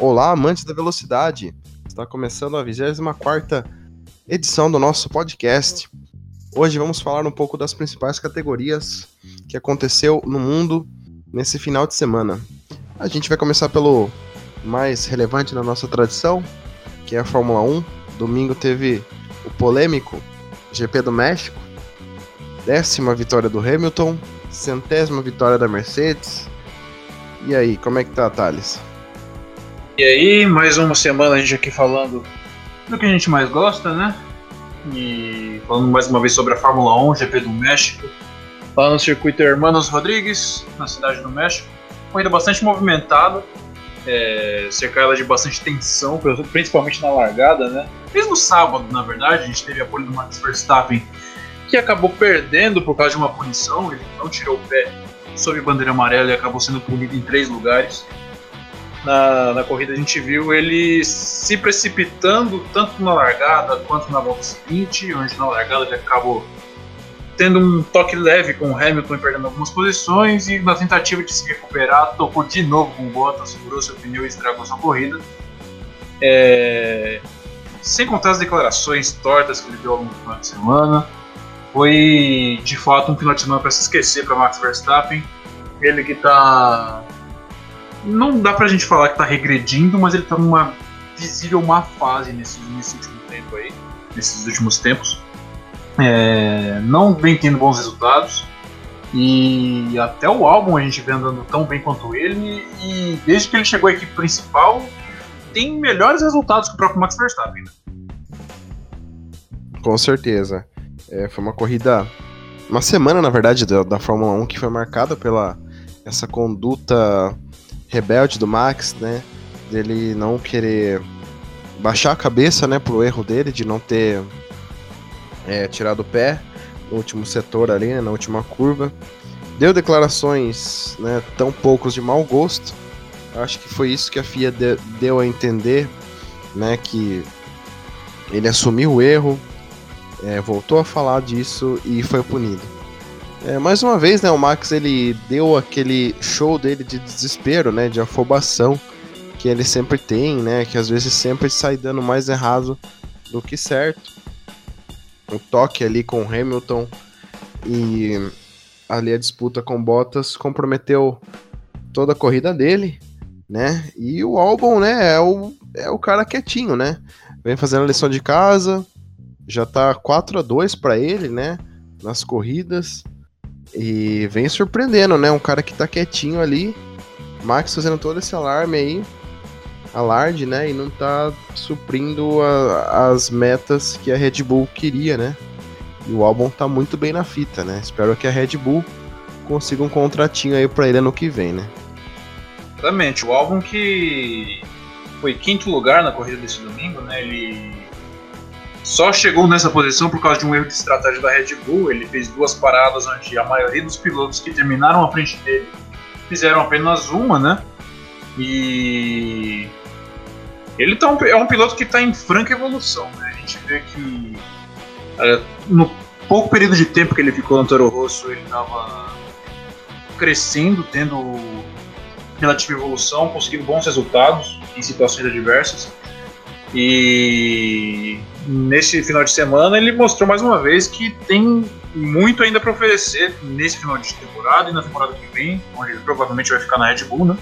Olá, amantes da velocidade! Está começando a 24 edição do nosso podcast. Hoje vamos falar um pouco das principais categorias que aconteceu no mundo nesse final de semana. A gente vai começar pelo mais relevante na nossa tradição, que é a Fórmula 1. Domingo teve o polêmico GP do México, décima vitória do Hamilton, centésima vitória da Mercedes. E aí, como é que tá, Thales? E aí, mais uma semana a gente aqui falando do que a gente mais gosta, né? E falando mais uma vez sobre a Fórmula 1, GP do México, lá no circuito Hermanos Rodrigues, na cidade do México. Corrida bastante movimentada, é, cercada de bastante tensão, principalmente na largada, né? Mesmo sábado, na verdade, a gente teve apoio do Max Verstappen, que acabou perdendo por causa de uma punição, ele não tirou o pé sob bandeira amarela e acabou sendo punido em três lugares na, na corrida a gente viu ele se precipitando tanto na largada quanto na volta seguinte, onde na largada ele acabou tendo um toque leve com o Hamilton e perdendo algumas posições, e na tentativa de se recuperar, tocou de novo com o Bottas, segurou seu pneu e estragou sua corrida. É... Sem contar as declarações tortas que ele deu ao longo do final de semana, foi de fato um final de semana para se esquecer para Max Verstappen. Ele que está não dá pra gente falar que tá regredindo, mas ele tá numa visível má fase nesse, nesse último tempo aí, nesses últimos tempos. É, não vem tendo bons resultados. E até o álbum a gente vem andando tão bem quanto ele. E desde que ele chegou à equipe principal, tem melhores resultados que o próprio Max Verstappen. Né? Com certeza. É, foi uma corrida. Uma semana, na verdade, da, da Fórmula 1 que foi marcada pela essa conduta rebelde do Max, né? Dele não querer baixar a cabeça, né, pro erro dele de não ter é, tirado o pé no último setor ali, né, na última curva. Deu declarações, né, tão poucos de mau gosto. Acho que foi isso que a FIA de, deu a entender, né, que ele assumiu o erro, é, voltou a falar disso e foi punido. É, mais uma vez, né, o Max ele deu aquele show dele de desespero, né, de afobação que ele sempre tem, né, que às vezes sempre sai dando mais errado do que certo. O toque ali com o Hamilton e ali a disputa com Bottas comprometeu toda a corrida dele, né? E o álbum, né, é o, é o cara quietinho, né? Vem fazendo a lição de casa, já tá 4 a 2 para ele, né, nas corridas. E vem surpreendendo, né? Um cara que tá quietinho ali. Max fazendo todo esse alarme aí. Alarde, né? E não tá suprindo a, as metas que a Red Bull queria, né? E o álbum tá muito bem na fita, né? Espero que a Red Bull consiga um contratinho aí pra ele ano que vem, né? Exatamente. O álbum que foi quinto lugar na corrida desse domingo, né? Ele só chegou nessa posição por causa de um erro de estratégia da Red Bull. Ele fez duas paradas onde a maioria dos pilotos que terminaram à frente dele fizeram apenas uma, né? E ele tá um, é um piloto que está em franca evolução. Né? A gente vê que é, no pouco período de tempo que ele ficou no Toro Rosso, ele estava crescendo, tendo relativa evolução, conseguindo bons resultados em situações adversas. E nesse final de semana ele mostrou mais uma vez que tem muito ainda para oferecer nesse final de temporada e na temporada que vem, onde ele provavelmente vai ficar na Red Bull, né?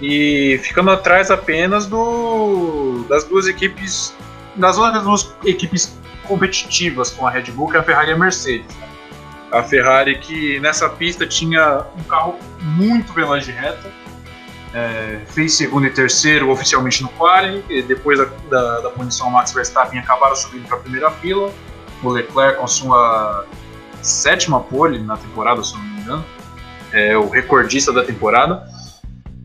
E ficando atrás apenas do das duas equipes, das outras duas equipes competitivas com a Red Bull, que é a Ferrari e a Mercedes. A Ferrari que nessa pista tinha um carro muito veloz de reta, é, fez segundo e terceiro oficialmente no quali, depois da, da, da punição Max Verstappen acabaram subindo para a primeira fila. O Leclerc com sua sétima pole na temporada, se não me engano, é o recordista da temporada.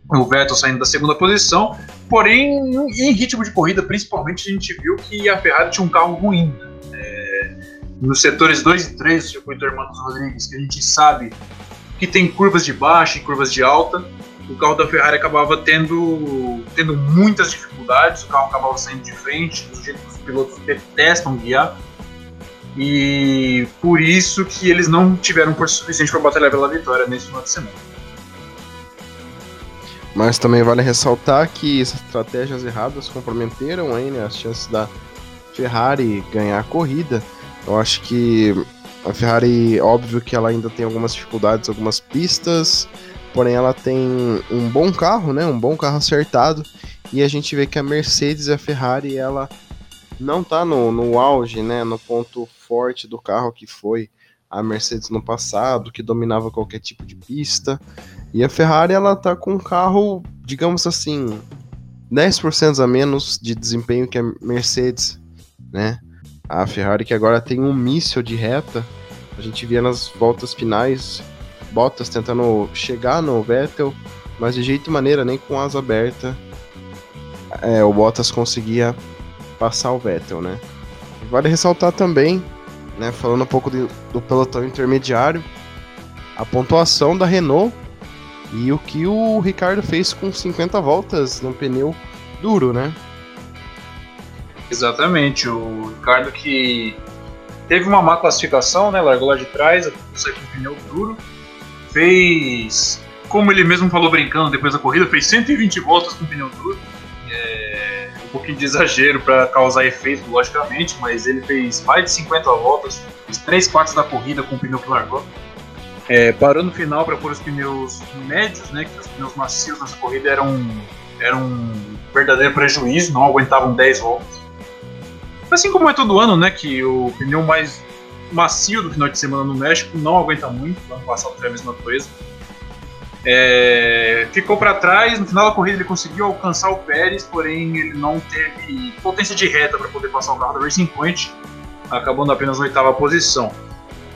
O Vettel saindo da segunda posição, porém em ritmo de corrida, principalmente, a gente viu que a Ferrari tinha um carro ruim. Né? É, nos setores 2 e 3 do circuito Hermanos Rodrigues, que a gente sabe que tem curvas de baixa e curvas de alta, o carro da Ferrari acabava tendo, tendo muitas dificuldades, o carro acabava saindo de frente, do jeito que os pilotos detestam guiar. E por isso que eles não tiveram força suficiente para batalhar pela vitória nesse final de semana. Mas também vale ressaltar que essas estratégias erradas comprometeram aí, né, as chances da Ferrari ganhar a corrida. Eu acho que a Ferrari, óbvio que ela ainda tem algumas dificuldades, algumas pistas, porém ela tem um bom carro, né, um bom carro acertado. E a gente vê que a Mercedes e a Ferrari, ela não tá no, no auge, né, no ponto forte do carro que foi a Mercedes no passado, que dominava qualquer tipo de pista. E a Ferrari ela tá com um carro, digamos assim, 10% a menos de desempenho que a Mercedes, né? A Ferrari que agora tem um míssil de reta. A gente via nas voltas finais Bottas tentando chegar no Vettel, mas de jeito e maneira, nem com asa aberta, é, o Bottas conseguia passar o Vettel, né? Vale ressaltar também né, falando um pouco de, do pelotão intermediário, a pontuação da Renault e o que o Ricardo fez com 50 voltas no pneu duro, né? Exatamente, o Ricardo que teve uma má classificação, né? Largou lá de trás, saiu com pneu duro, fez, como ele mesmo falou brincando depois da corrida, fez 120 voltas com pneu duro. É pouquinho de exagero para causar efeito, logicamente, mas ele fez mais de 50 voltas, fez 3 quartos da corrida com o pneu que largou. É, parou no final para pôr os pneus médios, né, que os pneus macios nessa corrida eram, eram um verdadeiro prejuízo, não aguentavam 10 voltas. Assim como é todo ano, né, que o pneu mais macio do final de semana no México não aguenta muito, ano passado foi a mesma coisa. É, ficou para trás, no final da corrida ele conseguiu alcançar o Pérez, porém ele não teve potência de reta para poder passar o carro da Racing Point, acabando apenas na oitava posição.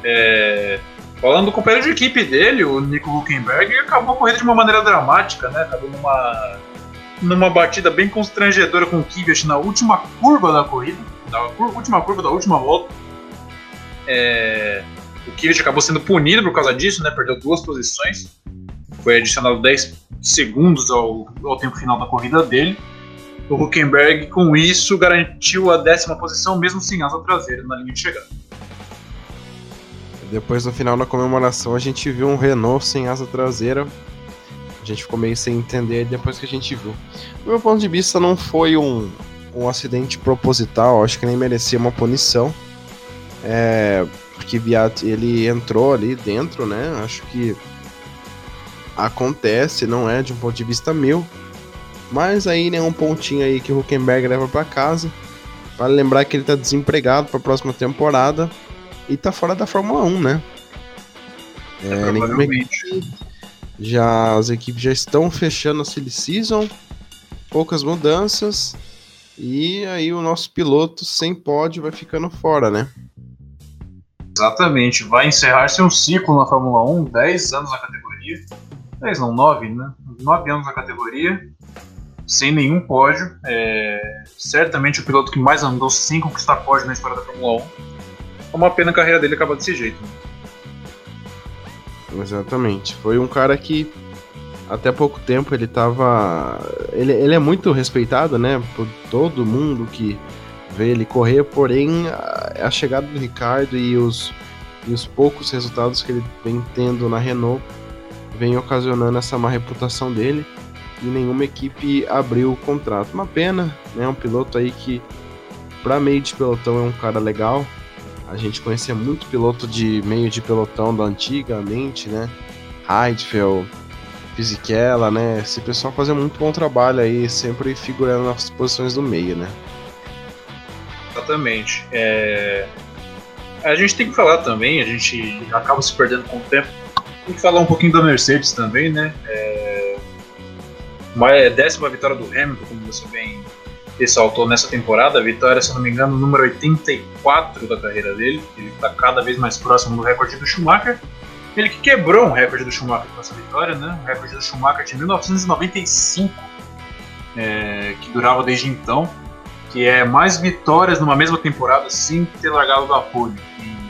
É, falando do companheiro de equipe dele, o Nico Huckenberg, acabou a corrida de uma maneira dramática, né? acabou numa, numa batida bem constrangedora com o Kvyat na última curva da corrida, na última curva da última volta. É, o Kvyat acabou sendo punido por causa disso, né? perdeu duas posições foi adicionado 10 segundos ao, ao tempo final da corrida dele. O Huckenberg, com isso, garantiu a décima posição, mesmo sem asa traseira na linha de chegada. Depois, no final da comemoração, a gente viu um Renault sem asa traseira. A gente ficou meio sem entender depois que a gente viu. Do meu ponto de vista, não foi um, um acidente proposital, acho que nem merecia uma punição. É, porque Viat ele entrou ali dentro, né? Acho que acontece, não é de um ponto de vista meu. Mas aí né, um pontinho aí que o Huckenberg leva para casa. Para lembrar que ele tá desempregado para a próxima temporada e tá fora da Fórmula 1, né? É, é já as equipes já estão fechando a silly season, poucas mudanças e aí o nosso piloto sem pódio vai ficando fora, né? Exatamente, vai encerrar seu ciclo na Fórmula 1, 10 anos na categoria 10 não, 9, né? 9 anos na categoria, sem nenhum pódio. É, certamente o piloto que mais andou sem conquistar pódio na história da Fórmula 1. É uma pena a carreira dele acabar desse jeito. Né? Exatamente. Foi um cara que até pouco tempo ele tava. Ele, ele é muito respeitado, né? Por todo mundo que vê ele correr, porém a chegada do Ricardo e os, e os poucos resultados que ele vem tendo na Renault vem ocasionando essa má reputação dele e nenhuma equipe abriu o contrato. Uma pena, né? Um piloto aí que, para meio de pelotão, é um cara legal. A gente conhecia muito piloto de meio de pelotão da antigamente, né? Heidfeld, Fisichella, né? Esse pessoal fazia muito bom trabalho aí, sempre figurando nas posições do meio, né? Exatamente. É... A gente tem que falar também, a gente acaba se perdendo com o tempo tem que falar um pouquinho da Mercedes também, né? É... Uma é décima vitória do Hamilton, como você bem ressaltou nessa temporada. A vitória, se não me engano, número 84 da carreira dele. Ele está cada vez mais próximo do recorde do Schumacher. Ele que quebrou um recorde do Schumacher com essa vitória, né? O recorde do Schumacher de 1995, é... que durava desde então. Que é mais vitórias numa mesma temporada sem ter largado da pole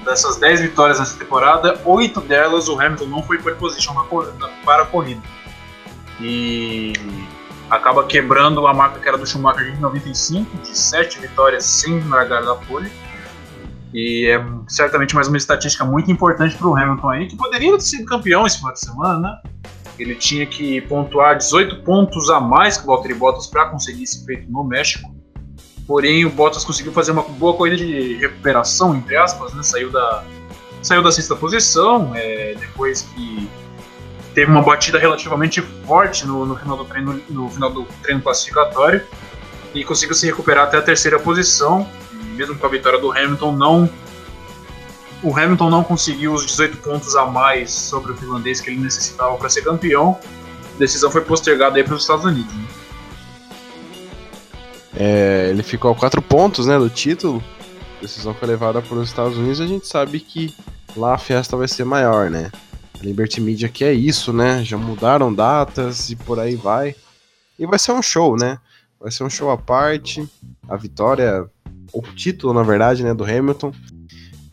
dessas 10 vitórias nessa temporada, 8 delas o Hamilton não foi pole position na, para a corrida. E acaba quebrando a marca que era do Schumacher de 95, de 7 vitórias sem largar da pole. E é certamente mais uma estatística muito importante para o Hamilton aí, que poderia ter sido campeão esse final de semana, né? Ele tinha que pontuar 18 pontos a mais que o Valtteri Bottas para conseguir esse feito no México. Porém, o Bottas conseguiu fazer uma boa corrida de recuperação, entre aspas, né? Saiu da, saiu da sexta posição, é, depois que teve uma batida relativamente forte no, no, final do treino, no final do treino classificatório e conseguiu se recuperar até a terceira posição. mesmo com a vitória do Hamilton, não o Hamilton não conseguiu os 18 pontos a mais sobre o finlandês que ele necessitava para ser campeão. A decisão foi postergada para os Estados Unidos. Né? É, ele ficou a 4 pontos né, do título. A decisão foi levada para os Estados Unidos e a gente sabe que lá a festa vai ser maior, né? A Liberty Media que é isso, né? Já mudaram datas e por aí vai. E vai ser um show, né? Vai ser um show à parte. A vitória, o título, na verdade, né, do Hamilton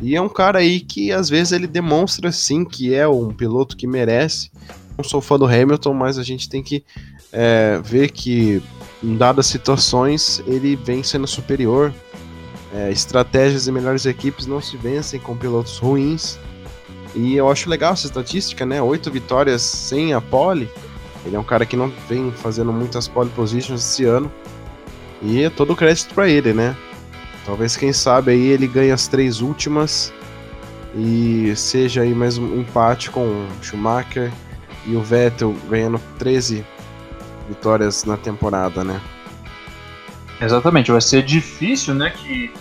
e é um cara aí que às vezes ele demonstra sim que é um piloto que merece. Não sou fã do Hamilton, mas a gente tem que é, ver que em dadas situações ele vem sendo superior. É, estratégias e melhores equipes não se vencem com pilotos ruins. E eu acho legal essa estatística, né? Oito vitórias sem a pole. Ele é um cara que não vem fazendo muitas pole positions esse ano. E é todo crédito para ele, né? Talvez, quem sabe, aí ele ganhe as três últimas e seja aí mais um empate com o Schumacher e o Vettel ganhando 13 vitórias na temporada, né? Exatamente, vai ser difícil, né, que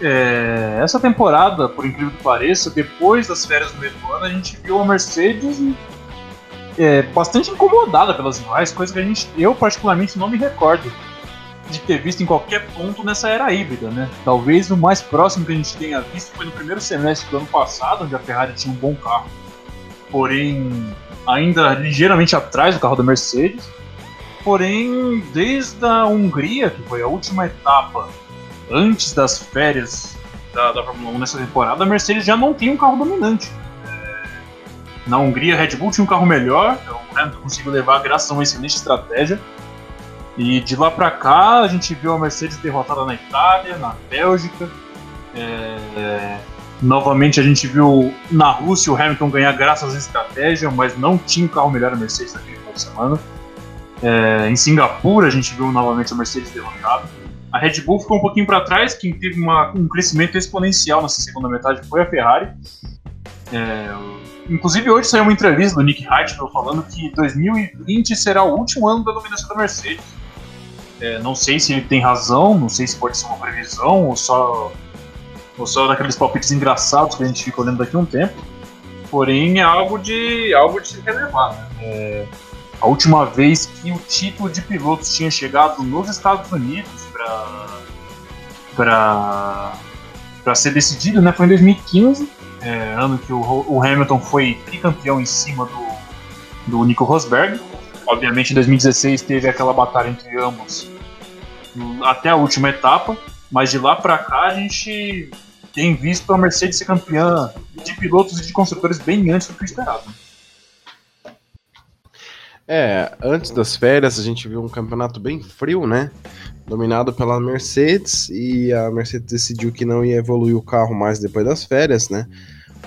é, essa temporada, por incrível que pareça, depois das férias do meio do ano, a gente viu a Mercedes é, bastante incomodada pelas rivais, coisa que a gente, eu particularmente não me recordo de ter visto em qualquer ponto nessa era híbrida, né? Talvez o mais próximo que a gente tenha visto foi no primeiro semestre do ano passado, onde a Ferrari tinha um bom carro, porém ainda ligeiramente atrás do carro da Mercedes. Porém, desde a Hungria, que foi a última etapa antes das férias da, da Fórmula 1 nessa temporada, a Mercedes já não tinha um carro dominante. É, na Hungria, a Red Bull tinha um carro melhor, então o Hamilton conseguiu levar graças a uma excelente estratégia e de lá para cá a gente viu a Mercedes derrotada na Itália, na Bélgica. É... Novamente a gente viu na Rússia o Hamilton ganhar graças à estratégia, mas não tinha um carro melhor a Mercedes naquele final de semana. É... Em Singapura a gente viu novamente a Mercedes derrotada. A Red Bull ficou um pouquinho para trás, quem teve uma, um crescimento exponencial nessa segunda metade foi a Ferrari. É, inclusive hoje saiu uma entrevista do Nick Heidfeld falando que 2020 será o último ano da dominação da Mercedes. É, não sei se ele tem razão, não sei se pode ser uma previsão ou só, ou só daqueles palpites engraçados que a gente fica olhando daqui a um tempo. Porém, é algo de, algo de se relevar. Né? É, a última vez que o título de pilotos tinha chegado nos Estados Unidos para para ser decidido, né, foi em 2015, é, ano que o, o Hamilton foi tricampeão em cima do, do Nico Rosberg. Obviamente, em 2016 teve aquela batalha entre ambos até a última etapa, mas de lá para cá a gente tem visto a Mercedes ser campeã de pilotos e de construtores bem antes do que esperado. É, antes das férias a gente viu um campeonato bem frio, né? Dominado pela Mercedes e a Mercedes decidiu que não ia evoluir o carro mais depois das férias, né?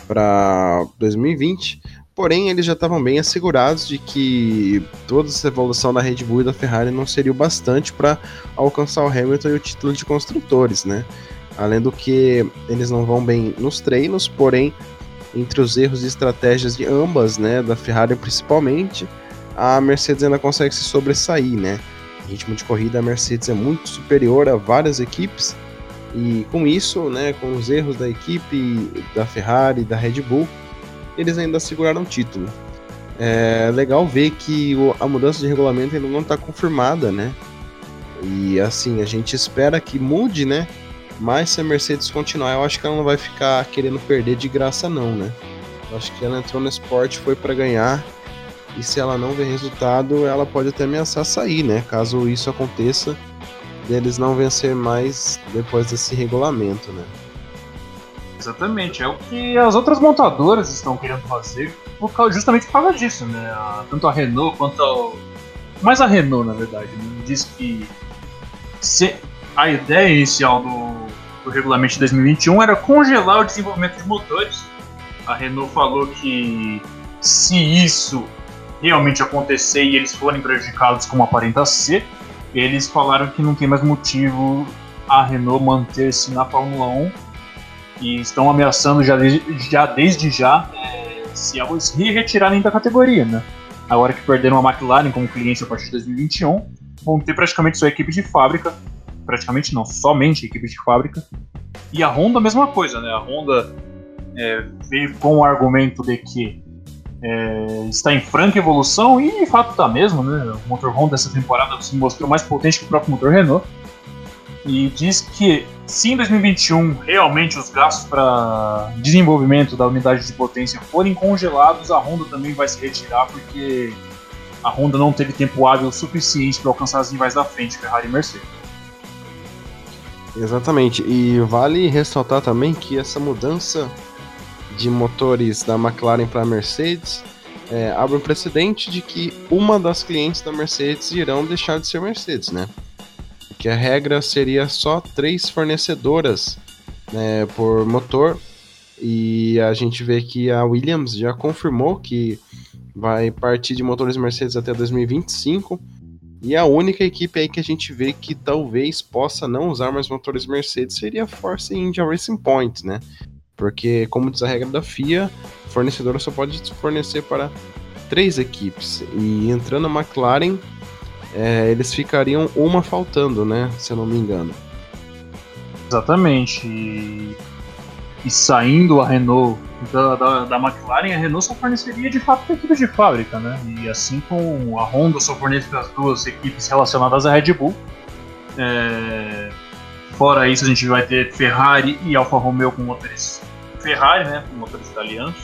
Para 2020. Porém, eles já estavam bem assegurados de que toda essa evolução da Red Bull e da Ferrari não seria o bastante para alcançar o Hamilton e o título de construtores, né? Além do que eles não vão bem nos treinos, porém, entre os erros e estratégias de ambas, né, da Ferrari principalmente, a Mercedes ainda consegue se sobressair, né? Em ritmo de corrida, a Mercedes é muito superior a várias equipes, e com isso, né, com os erros da equipe da Ferrari da Red Bull, eles ainda seguraram o título. É legal ver que a mudança de regulamento ainda não está confirmada, né? E assim, a gente espera que mude, né? Mas se a Mercedes continuar, eu acho que ela não vai ficar querendo perder de graça, não, né? Eu acho que ela entrou no esporte foi para ganhar. E se ela não ver resultado, ela pode até ameaçar sair, né? Caso isso aconteça, deles não vencer mais depois desse regulamento, né? Exatamente, é o que as outras montadoras estão querendo fazer por causa, justamente por causa disso, né? Tanto a Renault quanto a. Mais a Renault, na verdade, né? diz que se, a ideia inicial do, do regulamento de 2021 era congelar o desenvolvimento de motores. A Renault falou que se isso realmente acontecer e eles forem prejudicados como aparenta ser, eles falaram que não tem mais motivo a Renault manter-se na Fórmula 1 e estão ameaçando já, desde já, desde já é, se retirarem da categoria, né? Agora que perderam a McLaren como cliente a partir de 2021, vão ter praticamente sua equipe de fábrica, praticamente não, somente equipe de fábrica. E a Honda a mesma coisa, né? A Honda é, veio com o argumento de que é, está em franca evolução e de fato está mesmo, né? O motor Honda essa temporada se mostrou mais potente que o próprio motor Renault e diz que se em 2021 realmente os gastos para desenvolvimento da unidade de potência forem congelados, a Honda também vai se retirar porque a Honda não teve tempo hábil suficiente para alcançar as rivais da frente, Ferrari e Mercedes. Exatamente, e vale ressaltar também que essa mudança de motores da McLaren para a Mercedes é, abre um precedente de que uma das clientes da Mercedes irão deixar de ser Mercedes, né? que a regra seria só três fornecedoras né, por motor. E a gente vê que a Williams já confirmou que vai partir de motores Mercedes até 2025. E a única equipe aí que a gente vê que talvez possa não usar mais motores Mercedes seria a Force India Racing Point, né? Porque, como diz a regra da FIA, fornecedora só pode fornecer para três equipes. E entrando a McLaren, é, eles ficariam uma faltando, né? Se eu não me engano. Exatamente. E, e saindo a Renault da, da, da, McLaren, a Renault só forneceria de fato equipes de fábrica, né? E assim como a Honda só fornece as duas equipes relacionadas à Red Bull. É... Fora isso, a gente vai ter Ferrari e Alfa Romeo com motores Ferrari, né? Com motores italianos.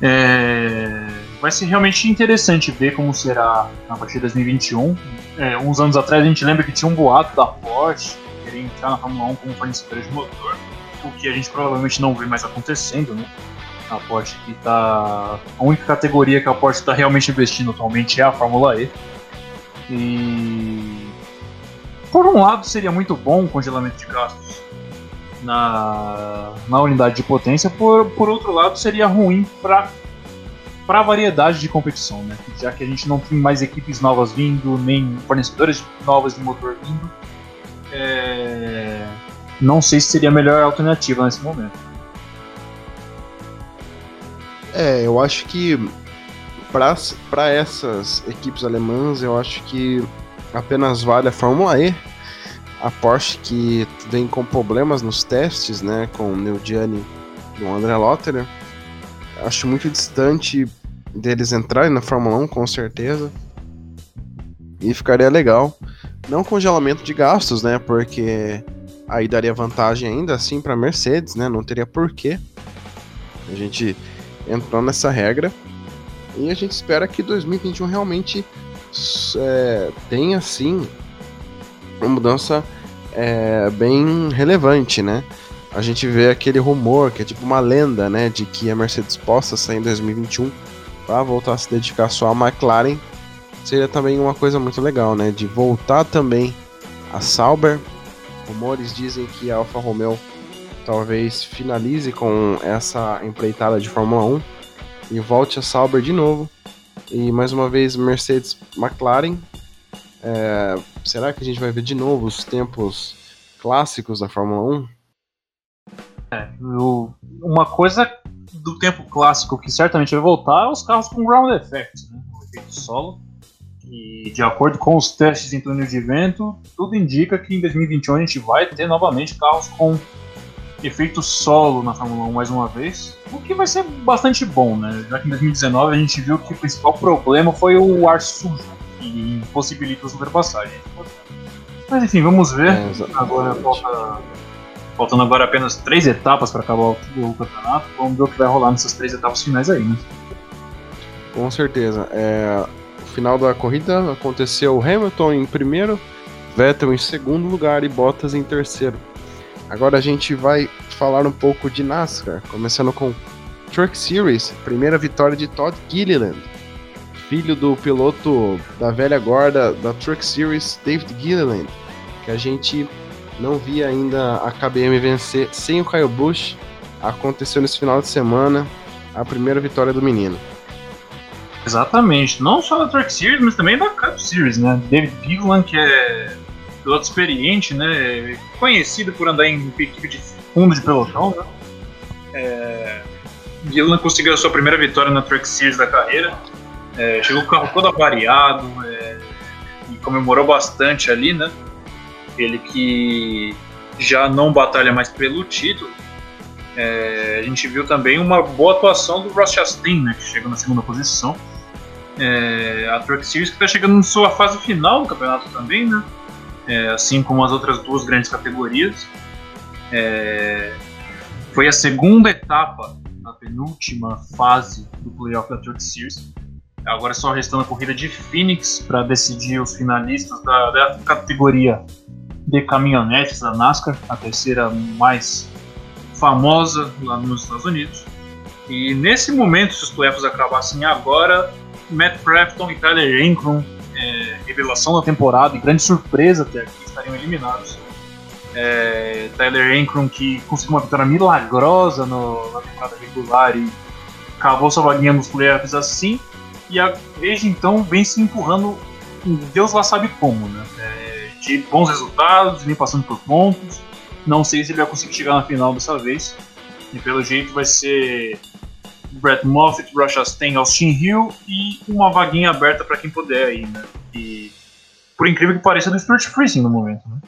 É vai ser realmente interessante ver como será a partir de 2021. É, uns anos atrás a gente lembra que tinha um boato da Porsche querer entrar na Fórmula 1 como fornecedora de motor, o que a gente provavelmente não vê mais acontecendo, né? A Porsche que tá. A única categoria que a Porsche está realmente investindo atualmente é a Fórmula E. E. Por um lado seria muito bom o congelamento de gastos na, na unidade de potência, por, por outro lado seria ruim para para a variedade de competição, né? Já que a gente não tem mais equipes novas vindo, nem fornecedores novas de motor vindo, é... não sei se seria a melhor alternativa nesse momento. É, eu acho que para essas equipes alemãs, eu acho que apenas vale a Fórmula E. A Porsche que vem com problemas nos testes, né, com o Neil Gianni e o André Lotterer. Acho muito distante deles entrarem na Fórmula 1, com certeza. E ficaria legal. Não congelamento de gastos, né? Porque aí daria vantagem ainda assim para Mercedes, né? Não teria porquê. A gente entrou nessa regra. E a gente espera que 2021 realmente é, tenha, sim, uma mudança é, bem relevante, né? A gente vê aquele rumor, que é tipo uma lenda, né? De que a Mercedes possa sair em 2021 para voltar a se dedicar só à McLaren, seria também uma coisa muito legal, né? De voltar também a Sauber. Rumores dizem que a Alfa Romeo talvez finalize com essa empreitada de Fórmula 1 e volte a Sauber de novo. E mais uma vez Mercedes McLaren. É, será que a gente vai ver de novo os tempos clássicos da Fórmula 1? É, uma coisa do tempo clássico que certamente vai voltar é os carros com ground effect, né? o efeito solo. E de acordo com os testes em túnel de vento, tudo indica que em 2021 a gente vai ter novamente carros com efeito solo na Fórmula 1 mais uma vez, o que vai ser bastante bom, né? Já que em 2019 a gente viu que o principal problema foi o ar sujo, que impossibilita as ultrapassagens. Mas enfim, vamos ver. É, Agora falta Faltando agora apenas três etapas para acabar o, campeonato. Vamos ver o que vai rolar nessas três etapas finais aí, né? Com certeza. É, o final da corrida aconteceu Hamilton em primeiro, Vettel em segundo lugar e Bottas em terceiro. Agora a gente vai falar um pouco de NASCAR, começando com Truck Series, primeira vitória de Todd Gilliland, filho do piloto da velha guarda da Truck Series, David Gilliland, que a gente não vi ainda a KBM vencer sem o Kyle Busch. Aconteceu nesse final de semana a primeira vitória do menino. Exatamente, não só da Truck Series, mas também da Cup Series, né? David Biglan, que é piloto experiente, né? Conhecido por andar em equipe de fundo de pelotão, né? É... Conseguiu a sua primeira vitória na Truck Series da carreira. É, chegou com o carro todo avariado é, e comemorou bastante ali, né? Ele que já não batalha mais pelo título. É, a gente viu também uma boa atuação do Ross Chastain, né, que chegou na segunda posição. É, a Truck Series que está chegando na sua fase final do campeonato também, né? É, assim como as outras duas grandes categorias. É, foi a segunda etapa, a penúltima fase do playoff da Truck Series. Agora só restando a corrida de Phoenix para decidir os finalistas da, da categoria de caminhonetes da NASCAR, a terceira mais famosa lá nos Estados Unidos. E nesse momento, se os playoffs acabassem agora, Matt Crafton e Tyler é, revelação da temporada e grande surpresa até aqui, estariam eliminados. É, Tyler Ankrum que conseguiu uma vitória milagrosa no, na temporada regular e cavou sua vaguinha nos playoffs assim, e a, desde então vem se empurrando, Deus lá sabe como, né? É, de bons resultados, vem passando por pontos. Não sei se ele vai conseguir chegar na final dessa vez. E pelo jeito vai ser Brett Moffitt, Rush Chastain, Austin Hill e uma vaguinha aberta para quem puder aí, né? E por incrível que pareça, do Stuart Freezing no momento, né?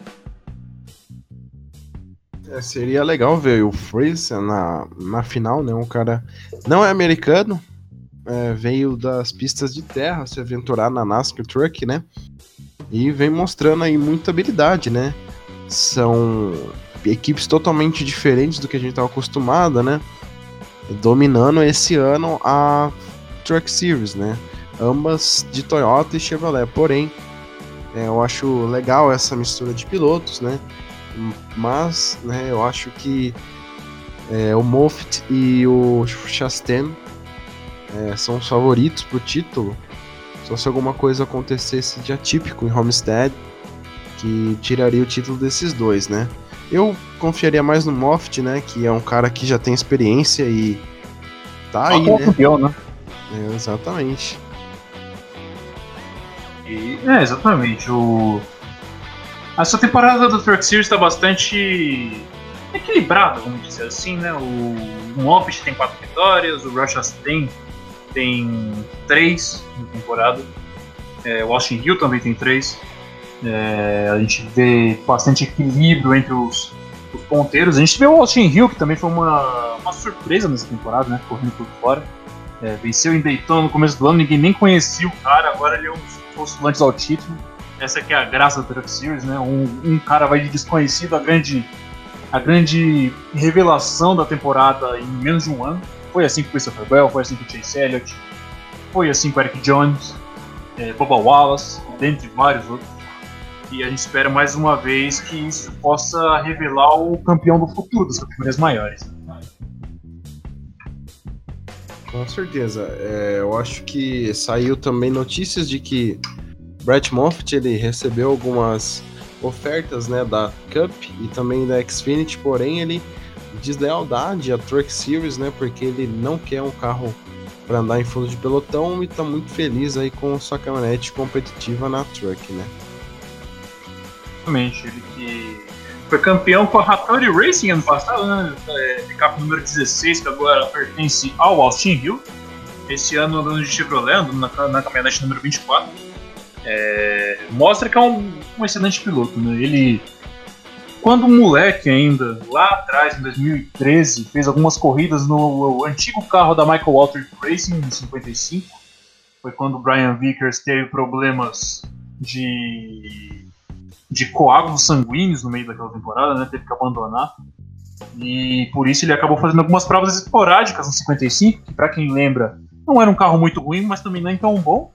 É, seria legal ver o Freeze na, na final, né? Um cara não é americano, é, veio das pistas de terra se aventurar na NASCAR Truck, né? e vem mostrando aí muita habilidade, né? São equipes totalmente diferentes do que a gente estava acostumado, né? Dominando esse ano a Truck Series, né? Ambas de Toyota e Chevrolet. Porém, é, eu acho legal essa mistura de pilotos, né? Mas, né, eu acho que é, o Moffitt e o Chastain é, são os favoritos para o título só se alguma coisa acontecesse de atípico em Homestead, que tiraria o título desses dois, né? Eu confiaria mais no Moft, né? Que é um cara que já tem experiência e tá aí, né? Campeão, né? É, exatamente. E, é, exatamente. O... Essa temporada do Truck Series está bastante equilibrada, vamos dizer assim, né? O Moffat tem quatro vitórias, o Rush tem tem três na temporada. É, o Austin Hill também tem três. É, a gente vê bastante equilíbrio entre os, os, ponteiros. A gente vê o Austin Hill, que também foi uma, uma surpresa nessa temporada, né? Correndo por fora. É, venceu em Daytona no começo do ano, ninguém nem conhecia o cara, agora ele é um dos postulantes ao título. Essa que é a graça da Truck Series, né? Um, um cara vai de desconhecido a grande, a grande revelação da temporada em menos de um ano. Foi assim com o Christopher Bell, foi assim com o Chase Elliott, foi assim com o Eric Jones, é, Bubba Wallace, dentre vários outros. E a gente espera mais uma vez que isso possa revelar o campeão do futuro das categorias maiores. Com certeza. É, eu acho que saiu também notícias de que Brett Moffitt ele recebeu algumas ofertas né, da Cup e também da Xfinity, porém ele deslealdade à Truck Series, né? Porque ele não quer um carro para andar em fundo de pelotão e tá muito feliz aí com sua caminhonete competitiva na Truck, né? Exatamente, ele que foi campeão com a Hattori Racing ano passado, né? É, número 16, que agora pertence ao Austin Hill. Esse ano andando de Chevrolet, andando na, na caminhonete número 24. É, mostra que é um, um excelente piloto, né? Ele quando moleque ainda, lá atrás, em 2013, fez algumas corridas no antigo carro da Michael Walter Racing, em 55. Foi quando o Brian Vickers teve problemas de, de coágulos sanguíneos no meio daquela temporada, né? Teve que abandonar. E por isso ele acabou fazendo algumas provas esporádicas no 55, que para quem lembra, não era um carro muito ruim, mas também nem tão bom.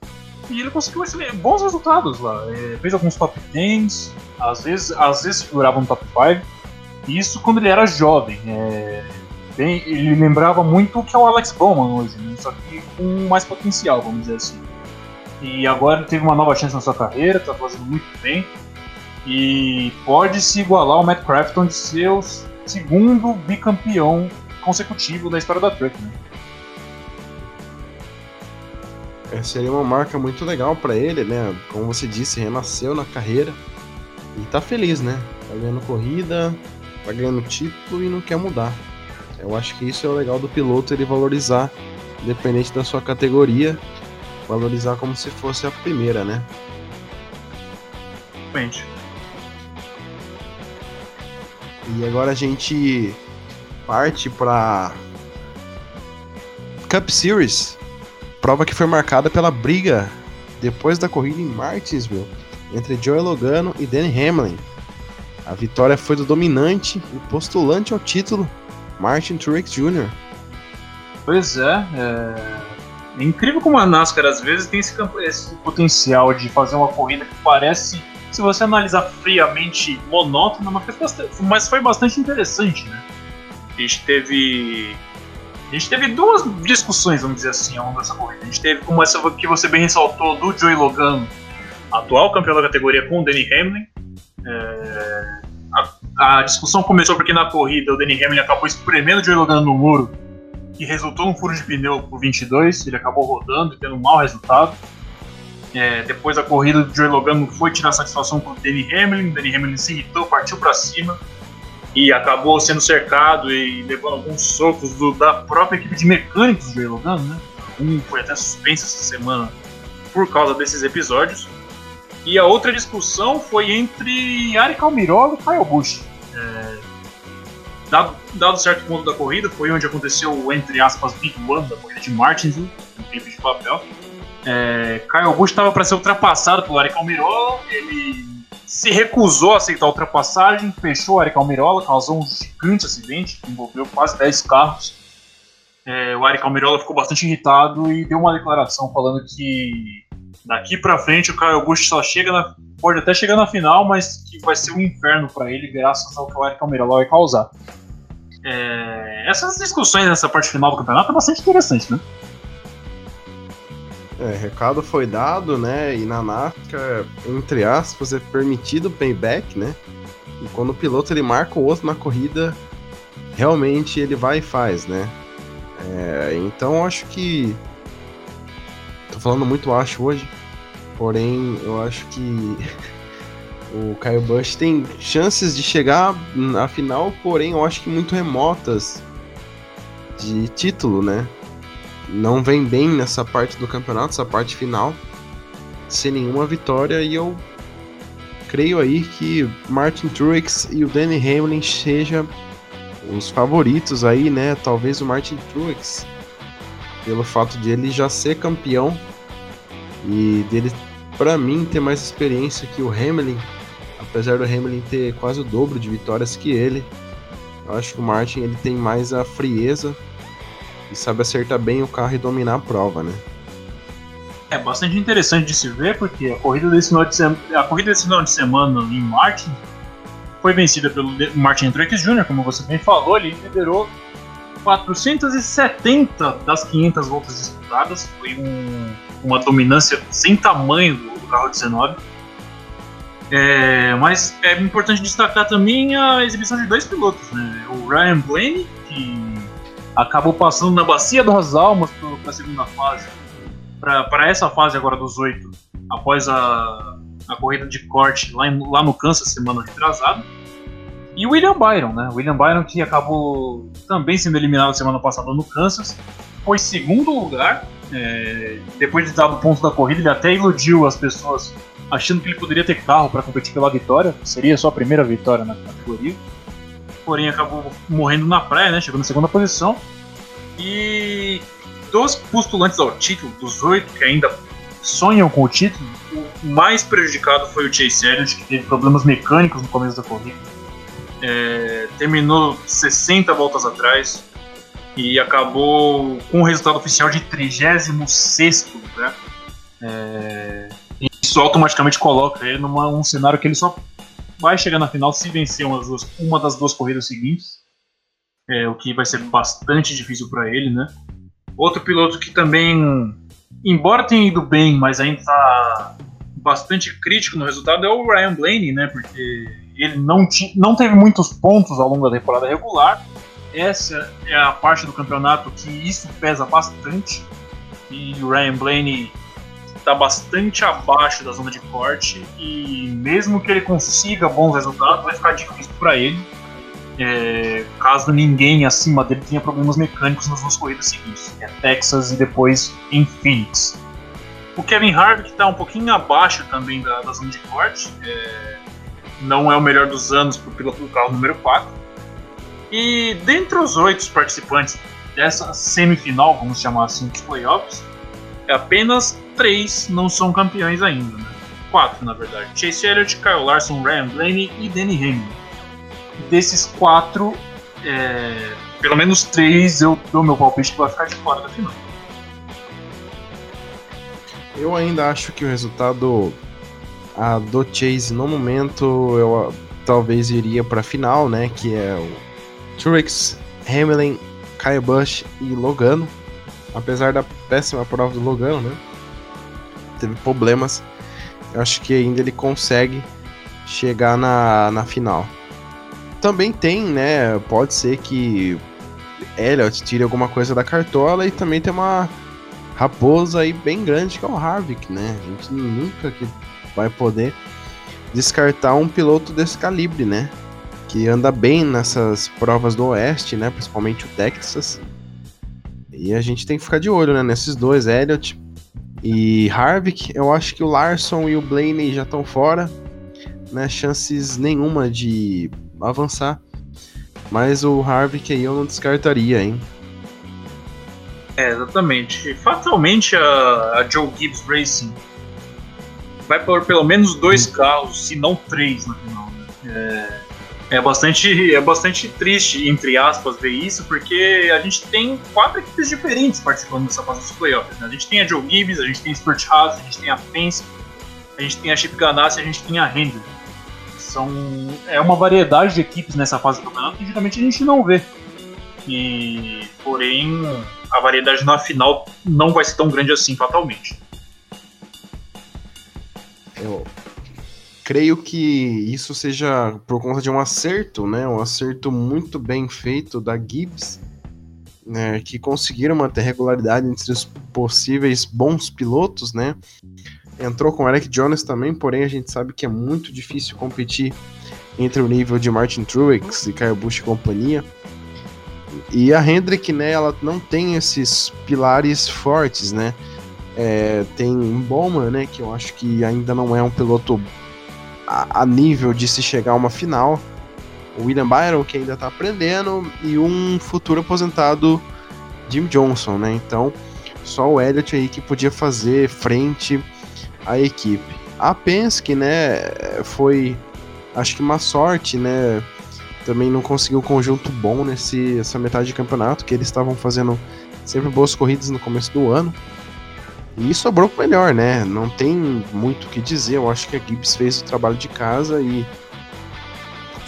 E ele conseguiu bons resultados lá. É, fez alguns top 10, às vezes, às vezes figurava no top 5. Isso quando ele era jovem. É, bem, ele lembrava muito o que é o Alex Bowman hoje, né? só que com mais potencial, vamos dizer assim. E agora ele teve uma nova chance na sua carreira, está fazendo muito bem. E pode se igualar ao Matt Crafton de ser o segundo bicampeão consecutivo da história da Truck. Né? É, seria uma marca muito legal para ele, né? Como você disse, renasceu na carreira e tá feliz, né? Tá ganhando corrida, tá ganhando título e não quer mudar. Eu acho que isso é o legal do piloto, ele valorizar, independente da sua categoria, valorizar como se fosse a primeira, né? Realmente. E agora a gente parte para Cup Series, prova que foi marcada pela briga depois da corrida em Martinsville entre Joey Logano e Danny Hamlin. A vitória foi do dominante e postulante ao título, Martin Truex Jr. Pois é, é... é incrível como a NASCAR às vezes tem esse, esse potencial de fazer uma corrida que parece se você analisar friamente, foi bastante, mas foi bastante interessante, né? A gente teve. A gente teve duas discussões, vamos dizer assim, ao longo dessa corrida. A gente teve, como essa que você bem ressaltou, do Joey Logan, atual campeão da categoria, com o Danny Hamlin. É, a, a, discussão começou porque na corrida o Danny Hamlin acabou espremendo o Joey Logan no muro, que resultou num furo de pneu por 22. Ele acabou rodando e tendo um mau resultado. É, depois da corrida, o Joey Logano foi tirar satisfação com o Danny Hamlin. Danny Hamlin se irritou, partiu para cima e acabou sendo cercado e levando alguns socos do, da própria equipe de mecânicos do Joey Logano. Né? Um foi até suspenso essa semana por causa desses episódios. E a outra discussão foi entre Ari Calmirola e Kyle Busch. É, dado, dado certo ponto da corrida, foi onde aconteceu o, entre aspas, Big One da corrida de Martinsville, no tempo de papel. É, Kyle Busch estava para ser ultrapassado pelo Ari Almirola, ele se recusou a aceitar a ultrapassagem, fechou o Ari Almirola, causou um gigante acidente que envolveu quase 10 carros. É, o Ari Almirola ficou bastante irritado e deu uma declaração falando que daqui para frente o Kyle Busch só chega na, pode até chegar na final, mas que vai ser um inferno para ele graças ao que o Ari Almirola vai causar. É, essas discussões nessa parte final do campeonato é bastante interessante, né? É, recado foi dado, né? E na NASCAR, entre aspas, é permitido payback, né? E quando o piloto ele marca o outro na corrida, realmente ele vai e faz, né? É, então acho que. Tô falando muito acho hoje, porém eu acho que o Kyle Busch tem chances de chegar na final, porém eu acho que muito remotas de título, né? Não vem bem nessa parte do campeonato, essa parte final, sem nenhuma vitória, e eu creio aí que Martin Truex e o Danny Hamlin sejam os favoritos aí, né? Talvez o Martin Truex, pelo fato de ele já ser campeão e dele, para mim, ter mais experiência que o Hamlin, apesar do Hamlin ter quase o dobro de vitórias que ele. Eu acho que o Martin ele tem mais a frieza e sabe acertar bem o carro e dominar a prova, né? É bastante interessante de se ver, porque a corrida desse final de, a corrida desse final de semana em Martin foi vencida pelo Martin Truex Jr., como você bem falou, ele liderou 470 das 500 voltas disputadas, foi um, uma dominância sem tamanho do carro 19. É, mas é importante destacar também a exibição de dois pilotos, né? O Ryan Blaney, que acabou passando na Bacia das Almas para a segunda fase, para essa fase agora dos oito, após a, a corrida de corte lá, em, lá no Kansas semana retrasada. E William Byron, né? William Byron que acabou também sendo eliminado semana passada no Kansas, foi segundo lugar. É, depois de dar o ponto da corrida, ele até iludiu as pessoas achando que ele poderia ter carro para competir pela vitória. Seria sua primeira vitória na categoria porém acabou morrendo na praia, né? Chegou na segunda posição. E dos postulantes ao título, dos oito que ainda sonham com o título, o mais prejudicado foi o Chase Elliott, que teve problemas mecânicos no começo da corrida. É, terminou 60 voltas atrás e acabou com o resultado oficial de 36 lugar. É, isso automaticamente coloca ele num cenário que ele só vai chegar na final se vencer uma das duas, uma das duas corridas seguintes, é, o que vai ser bastante difícil para ele, né? Outro piloto que também, embora tenha ido bem, mas ainda está bastante crítico no resultado é o Ryan Blaney, né? Porque ele não, não teve muitos pontos ao longo da temporada regular. Essa é a parte do campeonato que isso pesa bastante. e o Ryan Blaney está bastante abaixo da zona de corte e mesmo que ele consiga bons resultados, vai ficar difícil para ele. É, caso ninguém acima dele tenha problemas mecânicos nas duas corridas seguintes, é Texas e depois em Phoenix. O Kevin Harvick está um pouquinho abaixo também da, da zona de corte, é, não é o melhor dos anos para o piloto do carro número 4. E dentre os oito participantes dessa semifinal, vamos chamar assim, dos playoffs, apenas três não são campeões ainda. Né? Quatro, na verdade. Chase Elliott, Kyle Larson, Ryan Blaney e Danny Hamlin. Desses quatro, é, pelo menos três eu dou meu palpite que vai ficar de fora da final. Eu ainda acho que o resultado a do Chase no momento eu talvez iria para a final, né? Que é o Truex, Hamlin, Kyle Busch e Logano. Apesar da péssima prova do Logano, né? Teve problemas. Eu acho que ainda ele consegue chegar na, na final. Também tem, né? Pode ser que Elliot tire alguma coisa da cartola e também tem uma raposa aí bem grande que é o Harvick, né? A gente nunca que vai poder descartar um piloto desse calibre, né? Que anda bem nessas provas do Oeste, né? Principalmente o Texas. E a gente tem que ficar de olho, né? Nesses dois, Elliott e Harvick. Eu acho que o Larson e o Blaney já estão fora, né? Chances nenhuma de avançar. Mas o Harvick aí eu não descartaria, hein? É, exatamente. Fatalmente a, a Joe Gibbs Racing vai por pelo menos dois hum. carros, se não três na final. Né? É, é, bastante, é bastante triste, entre aspas, ver isso, porque a gente tem quatro equipes diferentes participando dessa fase dos playoffs. Né? A gente tem a Joe Gibbs, a gente tem a Stuart Haas, a gente tem a Pence, a gente tem a Chip Ganassi, a gente tem a Hendrick. São, é uma variedade de equipes nessa fase do campeonato que geralmente a gente não vê. E, porém, a variedade na final não vai ser tão grande assim, fatalmente. Eu creio que isso seja por conta de um acerto, né? Um acerto muito bem feito da Gibbs, né? Que conseguiram manter regularidade entre os possíveis bons pilotos, né? Entrou com Eric Jones também, porém a gente sabe que é muito difícil competir entre o nível de Martin Truex e Kyle Busch e companhia. E a Hendrick, né, ela não tem esses pilares fortes, né? É, tem Bowman, né, que eu acho que ainda não é um piloto a, a, nível de se chegar a uma final. O William Byron, que ainda tá aprendendo, e um futuro aposentado Jim Johnson, né? Então, só o Elliott aí que podia fazer frente à equipe. A Penske, né, foi acho que uma sorte, né? também não conseguiu um conjunto bom nesse essa metade de campeonato, que eles estavam fazendo sempre boas corridas no começo do ano. E sobrou pro melhor, né? Não tem muito o que dizer. Eu acho que a Gibbs fez o trabalho de casa e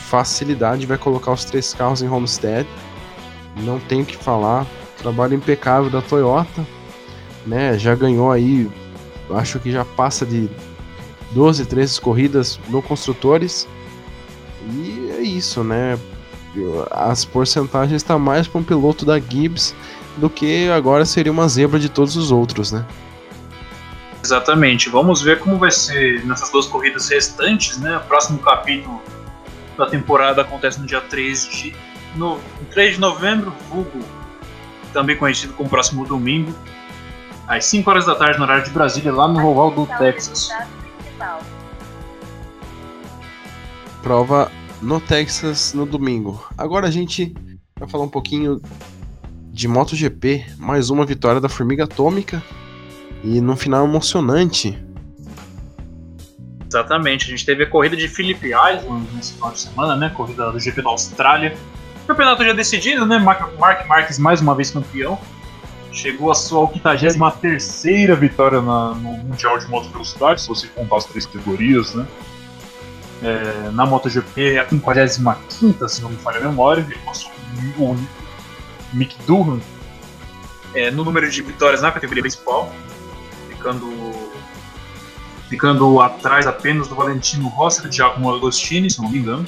facilidade vai colocar os três carros em Homestead. Não tem o que falar. Trabalho impecável da Toyota, né? Já ganhou aí, acho que já passa de 12, 13 corridas no construtores. E é isso, né? As porcentagens estão tá mais para um piloto da Gibbs do que agora seria uma zebra de todos os outros, né? Exatamente. Vamos ver como vai ser nessas duas corridas restantes, né? O próximo capítulo da temporada acontece no dia 3 de, no, 3 de novembro, vulgo, também conhecido como próximo domingo, às 5 horas da tarde no horário de Brasília, lá no Oval do Texas. Prova no Texas no domingo. Agora a gente vai falar um pouquinho de MotoGP, mais uma vitória da Formiga Atômica e no final emocionante. Exatamente, a gente teve a corrida de Phillip Island nesse final de semana, né? Corrida do GP da Austrália. O campeonato já decidido, né? Mark, Mark Marques mais uma vez campeão. Chegou a sua 83 vitória na, no Mundial de Moto Velocidade, se você contar as três categorias, né? é, na MotoGP, a 55, se não me falha a memória, ele passou o Mick Durham é, no número de vitórias na categoria principal, ficando, ficando atrás apenas do Valentino Rossi e do Giacomo Agostini, se não me engano.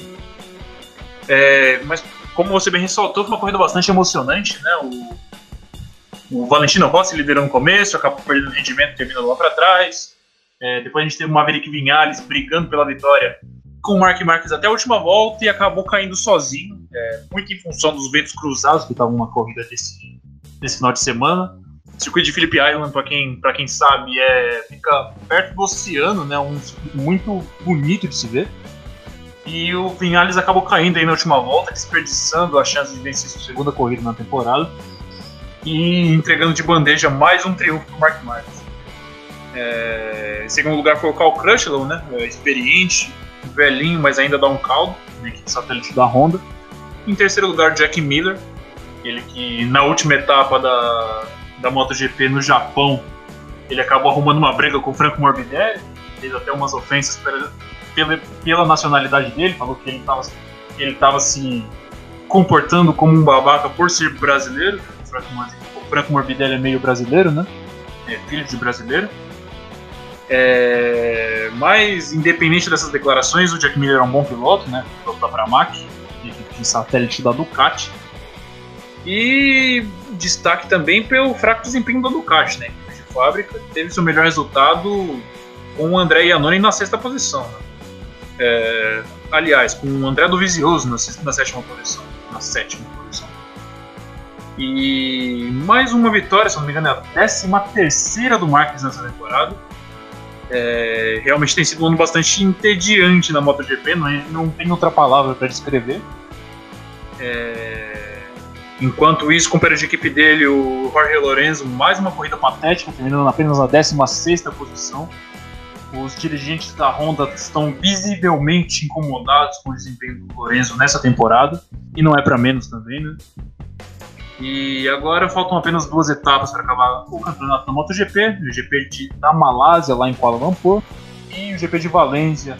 É, mas, como você bem ressaltou, foi uma corrida bastante emocionante, né? O, o Valentino Rossi liderou no começo, acabou perdendo rendimento, terminou lá para trás. É, depois a gente teve o Maverick Vinhales brigando pela vitória com o Mark Marques até a última volta e acabou caindo sozinho, é, muito em função dos ventos cruzados, que estavam uma corrida desse, desse final de semana. Circuito de Phillip Island, para quem, quem sabe, é, fica perto do oceano, né, um circuito muito bonito de se ver. E o Vinhales acabou caindo aí na última volta, desperdiçando a chance de vencer sua segunda corrida na temporada e entregando de bandeja mais um triunfo para Mark Marques. É, em segundo lugar foi o Cal Crutchlow, né, é, experiente, velhinho, mas ainda dá um caldo, né, que é satélite da Honda. Em terceiro lugar, Jack Miller, ele que na última etapa da, da MotoGP no Japão, ele acabou arrumando uma briga com o Franco Morbidelli, fez até umas ofensas pela, pela, pela nacionalidade dele, falou que ele estava ele tava se comportando como um babaca por ser brasileiro. O Franco, o Franco Morbidelli é meio brasileiro, né? É filho de brasileiro. É, mas, independente dessas declarações, o Jack Miller é um bom piloto, né? Piloto da Pramac, equipe de satélite da Ducati. E destaque também pelo fraco desempenho da Ducati, né? De fábrica, teve seu melhor resultado com o André Iannone na sexta posição. Né? É, aliás, com o André Dovizioso na, na sétima posição. Na sétima posição. E mais uma vitória, se não me engano, é a décima terceira do Marques nessa temporada é, realmente tem sido um ano bastante entediante na MotoGP, não, é, não tem outra palavra para descrever. É, enquanto isso, companheiro de equipe dele, o Jorge Lorenzo, mais uma corrida patética, terminando apenas na 16 posição. Os dirigentes da Honda estão visivelmente incomodados com o desempenho do Lorenzo nessa temporada, e não é para menos também, né? E agora faltam apenas duas etapas para acabar o campeonato da MotoGP, o GP de, da Malásia, lá em Kuala Lumpur, e o GP de Valência,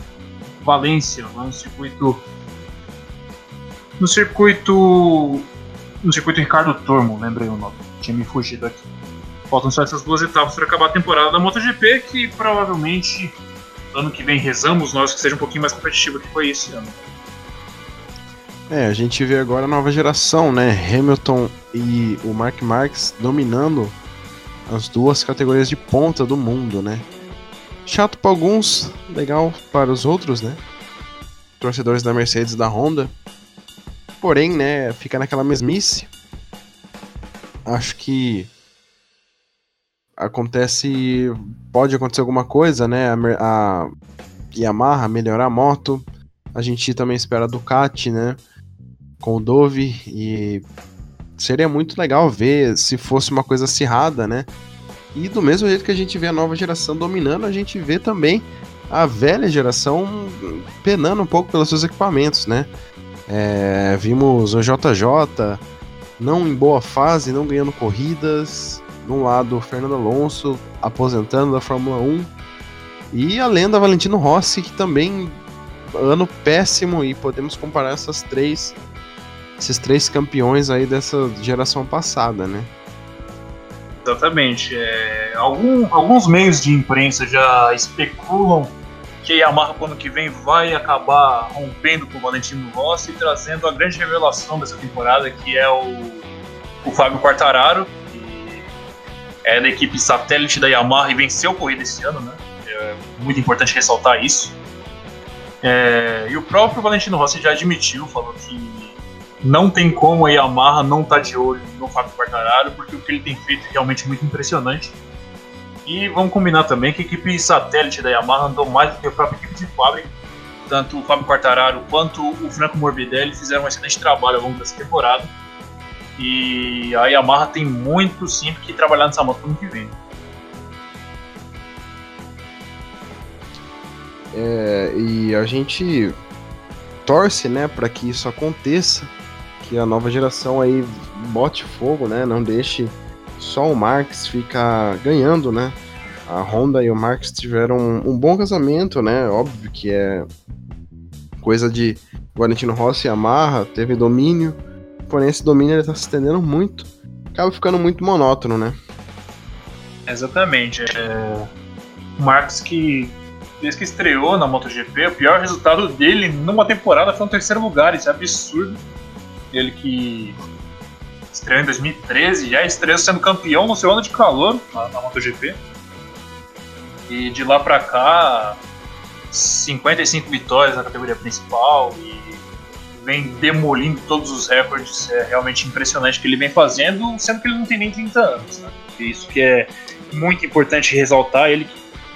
Valência, lá no circuito no circuito no circuito Ricardo Tormo, lembrei o nome, tinha me fugido aqui. Faltam só essas duas etapas para acabar a temporada da MotoGP, que provavelmente ano que vem rezamos nós que seja um pouquinho mais competitivo que foi esse ano. É, a gente vê agora a nova geração, né? Hamilton e o Mark Marques dominando as duas categorias de ponta do mundo, né? Chato para alguns, legal para os outros, né? Torcedores da Mercedes e da Honda. Porém, né, fica naquela mesmice. Acho que acontece, pode acontecer alguma coisa, né? A, Yamaha melhorar a moto. A gente também espera a Ducati, né? com o Dove e seria muito legal ver se fosse uma coisa acirrada, né? E do mesmo jeito que a gente vê a nova geração dominando, a gente vê também a velha geração penando um pouco pelos seus equipamentos, né? É, vimos o JJ não em boa fase, não ganhando corridas. De um lado, o Fernando Alonso aposentando da Fórmula 1. E a lenda Valentino Rossi, que também ano péssimo, e podemos comparar essas três esses três campeões aí dessa geração passada, né? Exatamente. É, algum, alguns meios de imprensa já especulam que a Yamaha ano que vem vai acabar rompendo com o Valentino Rossi e trazendo a grande revelação dessa temporada, que é o, o Fábio Quartararo, que é da equipe satélite da Yamaha e venceu a corrida esse ano, né? É muito importante ressaltar isso. É, e o próprio Valentino Rossi já admitiu, falou que não tem como a Yamaha não estar tá de olho no Fábio Quartararo, porque o que ele tem feito é realmente muito impressionante. E vamos combinar também que a equipe satélite da Yamaha andou mais do que a própria equipe de fábrica. Tanto o Fábio Quartararo quanto o Franco Morbidelli fizeram um excelente trabalho ao longo dessa temporada. E a Yamaha tem muito sim que trabalhar nessa moto no que vem. É, e a gente torce, né, para que isso aconteça que a nova geração aí bote fogo, né? Não deixe só o Marx ficar ganhando, né? A Honda e o Marx tiveram um, um bom casamento, né? Óbvio que é coisa de Valentino Rossi e Yamaha, teve domínio, porém esse domínio ele tá se estendendo muito, acaba ficando muito monótono, né? Exatamente. É... O Marx que desde que estreou na MotoGP, o pior resultado dele numa temporada foi um terceiro lugar, isso é absurdo. Ele que estreou em 2013, já estreou sendo campeão no seu ano de calor na, na MotoGP. E de lá pra cá, 55 vitórias na categoria principal e vem demolindo todos os recordes. É realmente impressionante o que ele vem fazendo, sendo que ele não tem nem 30 anos. Né? Isso que é muito importante ressaltar. Ele,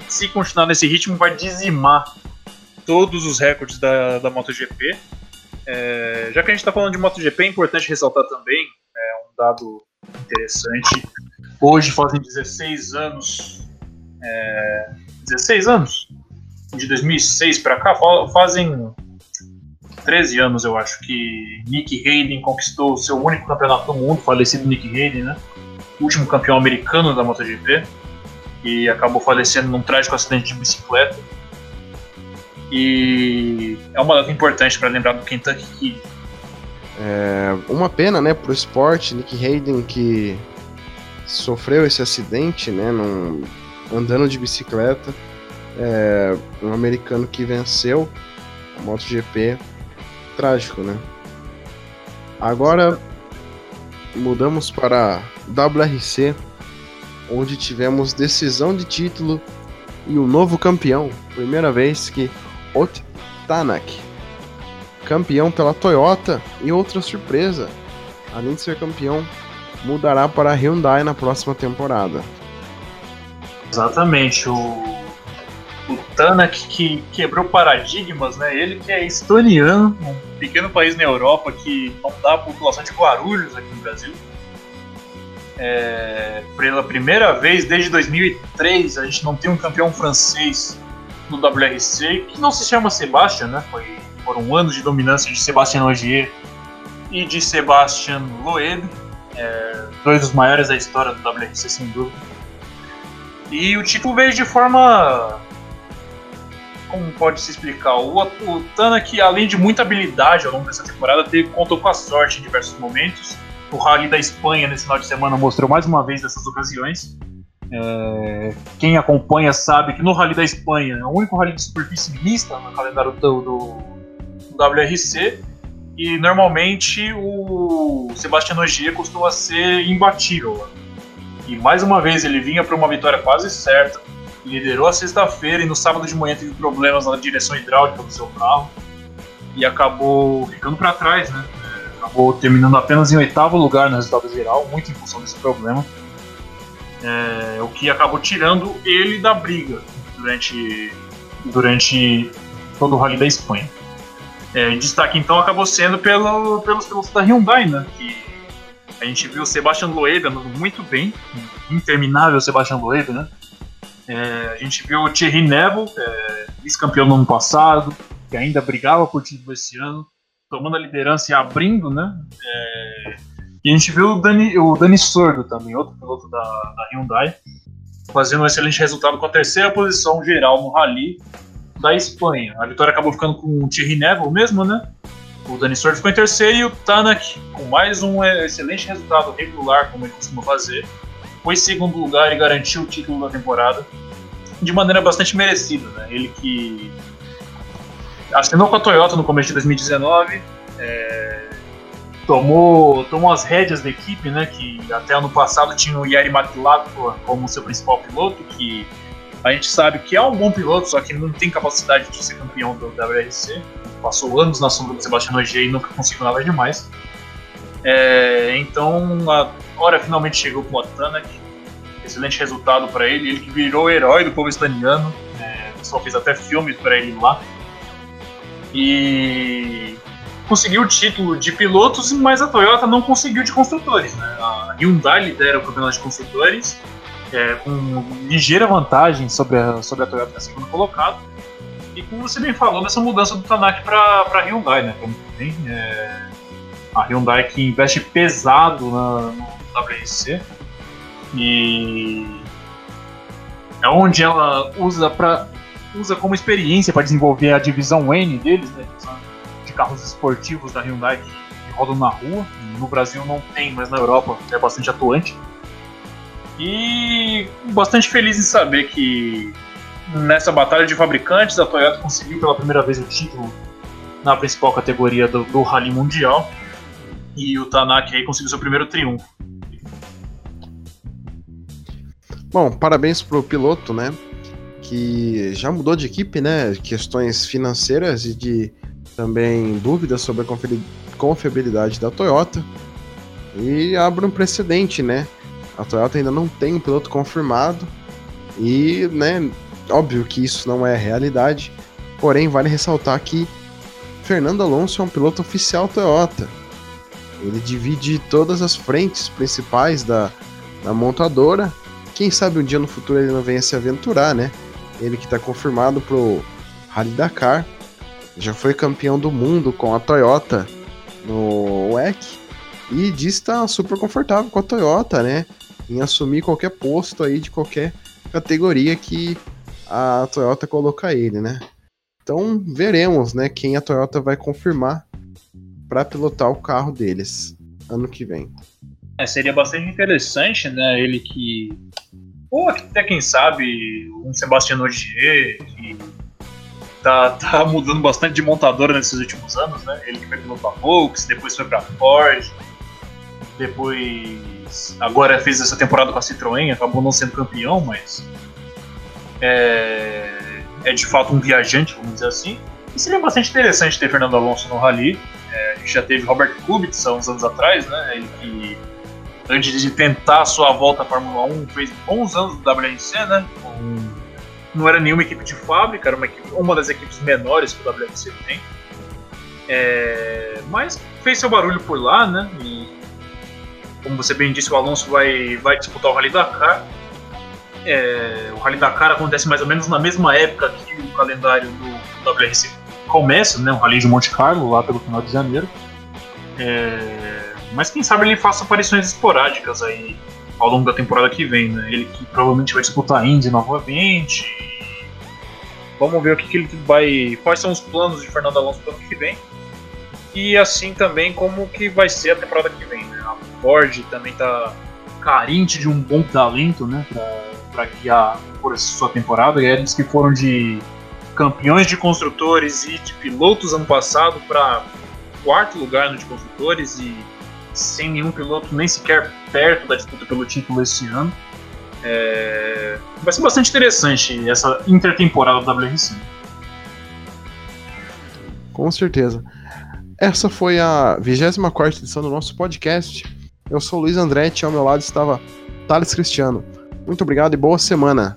se continuar nesse ritmo, vai dizimar todos os recordes da, da MotoGP. É, já que a gente está falando de MotoGP, é importante ressaltar também dado interessante. Hoje fazem 16 anos. É, 16 anos? De 2006 para cá, fazem 13 anos, eu acho, que Nick Hayden conquistou o seu único campeonato do mundo, falecido Nick Hayden, né? Último campeão americano da MotoGP, e acabou falecendo num trágico acidente de bicicleta. E é uma data importante para lembrar do Kentucky Kid. É uma pena, né, pro esporte, Nick Hayden que sofreu esse acidente, né, num, andando de bicicleta. É, um americano que venceu a MotoGP trágico, né? Agora mudamos para WRC, onde tivemos decisão de título e o novo campeão. Primeira vez que Ot Tanak, campeão pela Toyota e outra surpresa, além de ser campeão, mudará para a Hyundai na próxima temporada. Exatamente, o o Tanak que quebrou paradigmas, né? Ele que é estoniano, um pequeno país na Europa que não dá a população de Guarulhos aqui no Brasil. É, pela primeira vez desde 2003 a gente não tem um campeão francês no WRC que não se chama Sebastian, né? Foi, foram anos de dominância de Sebastian Ogier e de Sebastian Loeb, é, dois dos maiores da história do WRC sem dúvida. E o título veio de forma como pode se explicar? O, o Tanak, além de muita habilidade ao longo dessa temporada, teve, contou com a sorte em diversos momentos. O Rally da Espanha nesse final de semana mostrou mais uma vez dessas ocasiões. É, quem acompanha sabe que no Rally da Espanha o único rally de superfície mista no calendário do, do, do WRC e normalmente o Sebastião Ogier costuma ser imbatível. E mais uma vez ele vinha para uma vitória quase certa liderou a sexta-feira e no sábado de manhã teve problemas na direção hidráulica do seu carro e acabou ficando para trás, né? É, acabou terminando apenas em oitavo lugar no resultado geral, muito em função desse problema. É, o que acabou tirando ele da briga durante, durante todo o Rally da Espanha. É, destaque então acabou sendo pelo, pelos pilotos da Hyundai, né? Que a gente viu o Sebastian Loeb andando muito bem, interminável Sebastian Loeb, né? É, a gente viu o Thierry Neville, é, vice-campeão no ano passado, que ainda brigava por título esse ano, tomando a liderança e abrindo, né? É, e a gente viu o Dani, o Dani Sordo também, outro piloto da, da Hyundai, fazendo um excelente resultado com a terceira posição geral no Rally da Espanha. A vitória acabou ficando com o Thierry Neville mesmo, né? O Dani Sordo ficou em terceiro e o Tanak, com mais um excelente resultado regular, como ele costuma fazer, foi segundo lugar e garantiu o título da temporada de maneira bastante merecida. Né? Ele que assinou com a Toyota no começo de 2019, é, tomou, tomou as rédeas da equipe, né, que até ano passado tinha o Yari Matilakua como seu principal piloto, que a gente sabe que é um bom piloto, só que não tem capacidade de ser campeão do WRC. Passou anos na sombra do Sebastião Ogier e nunca conseguiu nada demais. É, então a hora finalmente chegou com o Tanak. Excelente resultado para ele. Ele que virou herói do povo estaniano. É, o pessoal fez até filmes para ele lá. E conseguiu o título de pilotos, mas a Toyota não conseguiu de construtores. Né? A Hyundai lidera o campeonato de construtores é, com ligeira vantagem sobre a, sobre a Toyota na segunda colocada. E como você bem falou, dessa mudança do Tanak para a Hyundai, né? Bem, é, a Hyundai que investe pesado na, no WRC e é onde ela usa para usa como experiência para desenvolver a divisão N deles, né, de carros esportivos da Hyundai que, que rodam na rua. No Brasil não tem, mas na Europa é bastante atuante. E bastante feliz em saber que nessa batalha de fabricantes a Toyota conseguiu pela primeira vez o título na principal categoria do, do Rally Mundial E o Tanaka aí conseguiu seu primeiro triunfo. Bom, parabéns pro piloto, né? Que já mudou de equipe, né? Questões financeiras e de também dúvidas sobre a confiabilidade da Toyota. E abre um precedente, né? A Toyota ainda não tem um piloto confirmado. E, né, óbvio que isso não é realidade. Porém, vale ressaltar que Fernando Alonso é um piloto oficial Toyota. Ele divide todas as frentes principais da, da montadora. Quem sabe um dia no futuro ele não venha se aventurar, né? Ele que está confirmado pro Rally Dakar. Já foi campeão do mundo com a Toyota no WEC. E diz estar tá super confortável com a Toyota, né? Em assumir qualquer posto aí de qualquer categoria que a Toyota colocar ele, né? Então veremos, né, quem a Toyota vai confirmar para pilotar o carro deles ano que vem. É, seria bastante interessante, né, ele que ou até quem sabe um Sebastião Ogier que tá, tá mudando bastante de montadora nesses últimos anos, né? Ele que foi pilotar Volks, depois foi para Ford, depois agora fez essa temporada com a Citroën, acabou não sendo campeão, mas é, é de fato um viajante, vamos dizer assim. E seria bastante interessante ter Fernando Alonso no Rally. É, a gente já teve Robert Kubica uns anos atrás, né? Ele que, antes de tentar a sua volta à Fórmula 1, fez bons anos do WRC, né? Com, não era nenhuma equipe de fábrica, era uma, equipe, uma das equipes menores que o WRC tem. É, mas fez seu barulho por lá, né? E, como você bem disse, o Alonso vai, vai disputar o Rally Dakar. É, o Rally Dakar acontece mais ou menos na mesma época que o calendário do, WRC começa, né? O Rally de Monte Carlo, lá pelo final de janeiro. É, mas quem sabe ele faça aparições esporádicas aí ao longo da temporada que vem, né? Ele que provavelmente vai disputar a Indy novamente. Vamos ver o que, que ele vai. Quais são os planos de Fernando Alonso para o ano que vem. E assim também como que vai ser a temporada que vem, né? Ford também está carente de um bom talento, né? Para guiar por essa sua temporada. E eles que foram de campeões de construtores e de pilotos ano passado para quarto lugar no de construtores e sem nenhum piloto nem sequer perto da disputa pelo título esse ano. É... Vai ser bastante interessante essa intertemporada do WRC. Com certeza. Essa foi a 24 edição do nosso podcast. Eu sou Luiz Andretti, ao meu lado estava Thales Cristiano. Muito obrigado e boa semana.